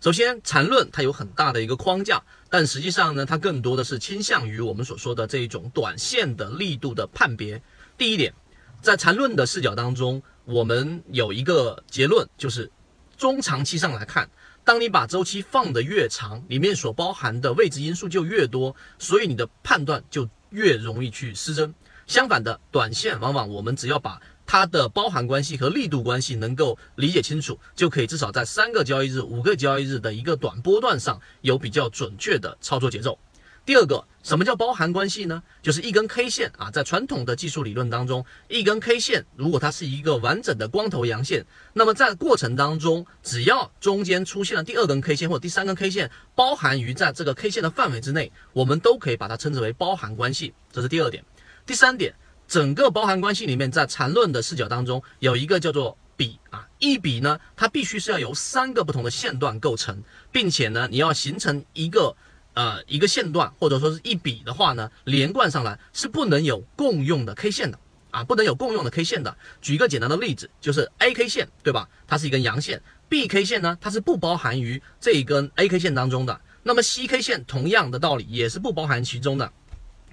首先，缠论它有很大的一个框架，但实际上呢，它更多的是倾向于我们所说的这一种短线的力度的判别。第一点，在缠论的视角当中，我们有一个结论，就是中长期上来看，当你把周期放得越长，里面所包含的未知因素就越多，所以你的判断就越容易去失真。相反的，短线往往我们只要把它的包含关系和力度关系能够理解清楚，就可以至少在三个交易日、五个交易日的一个短波段上有比较准确的操作节奏。第二个，什么叫包含关系呢？就是一根 K 线啊，在传统的技术理论当中，一根 K 线如果它是一个完整的光头阳线，那么在过程当中，只要中间出现了第二根 K 线或第三根 K 线，包含于在这个 K 线的范围之内，我们都可以把它称之为包含关系。这是第二点。第三点。整个包含关系里面，在缠论的视角当中，有一个叫做笔啊，一笔呢，它必须是要由三个不同的线段构成，并且呢，你要形成一个呃一个线段或者说是一笔的话呢，连贯上来是不能有共用的 K 线的啊，不能有共用的 K 线的。举一个简单的例子，就是 A K 线对吧？它是一根阳线，B K 线呢，它是不包含于这一根 A K 线当中的。那么 C K 线同样的道理也是不包含其中的。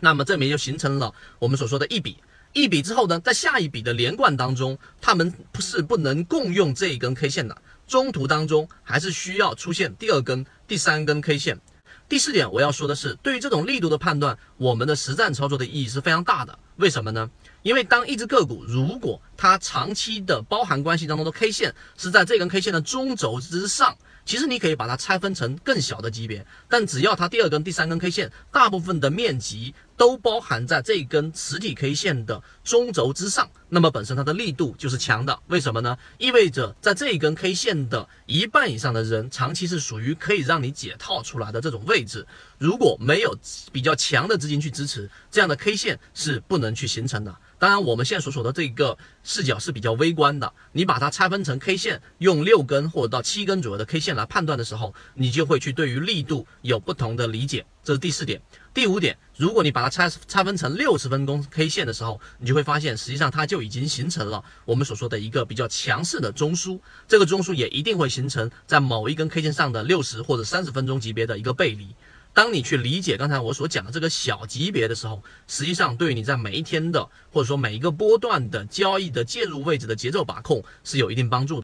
那么这边就形成了我们所说的一笔，一笔之后呢，在下一笔的连贯当中，它们不是不能共用这一根 K 线的，中途当中还是需要出现第二根、第三根 K 线。第四点我要说的是，对于这种力度的判断，我们的实战操作的意义是非常大的。为什么呢？因为当一只个股如果它长期的包含关系当中的 K 线是在这根 K 线的中轴之上。其实你可以把它拆分成更小的级别，但只要它第二根、第三根 K 线大部分的面积都包含在这根实体 K 线的中轴之上，那么本身它的力度就是强的。为什么呢？意味着在这一根 K 线的一半以上的人，长期是属于可以让你解套出来的这种位置。如果没有比较强的资金去支持，这样的 K 线是不能去形成的。当然，我们现在所说的这个视角是比较微观的。你把它拆分成 K 线，用六根或者到七根左右的 K 线来判断的时候，你就会去对于力度有不同的理解。这是第四点。第五点，如果你把它拆拆分成六十分钟 K 线的时候，你就会发现，实际上它就已经形成了我们所说的一个比较强势的中枢。这个中枢也一定会形成在某一根 K 线上的六十或者三十分钟级别的一个背离。当你去理解刚才我所讲的这个小级别的时候，实际上对于你在每一天的或者说每一个波段的交易的介入位置的节奏把控是有一定帮助的。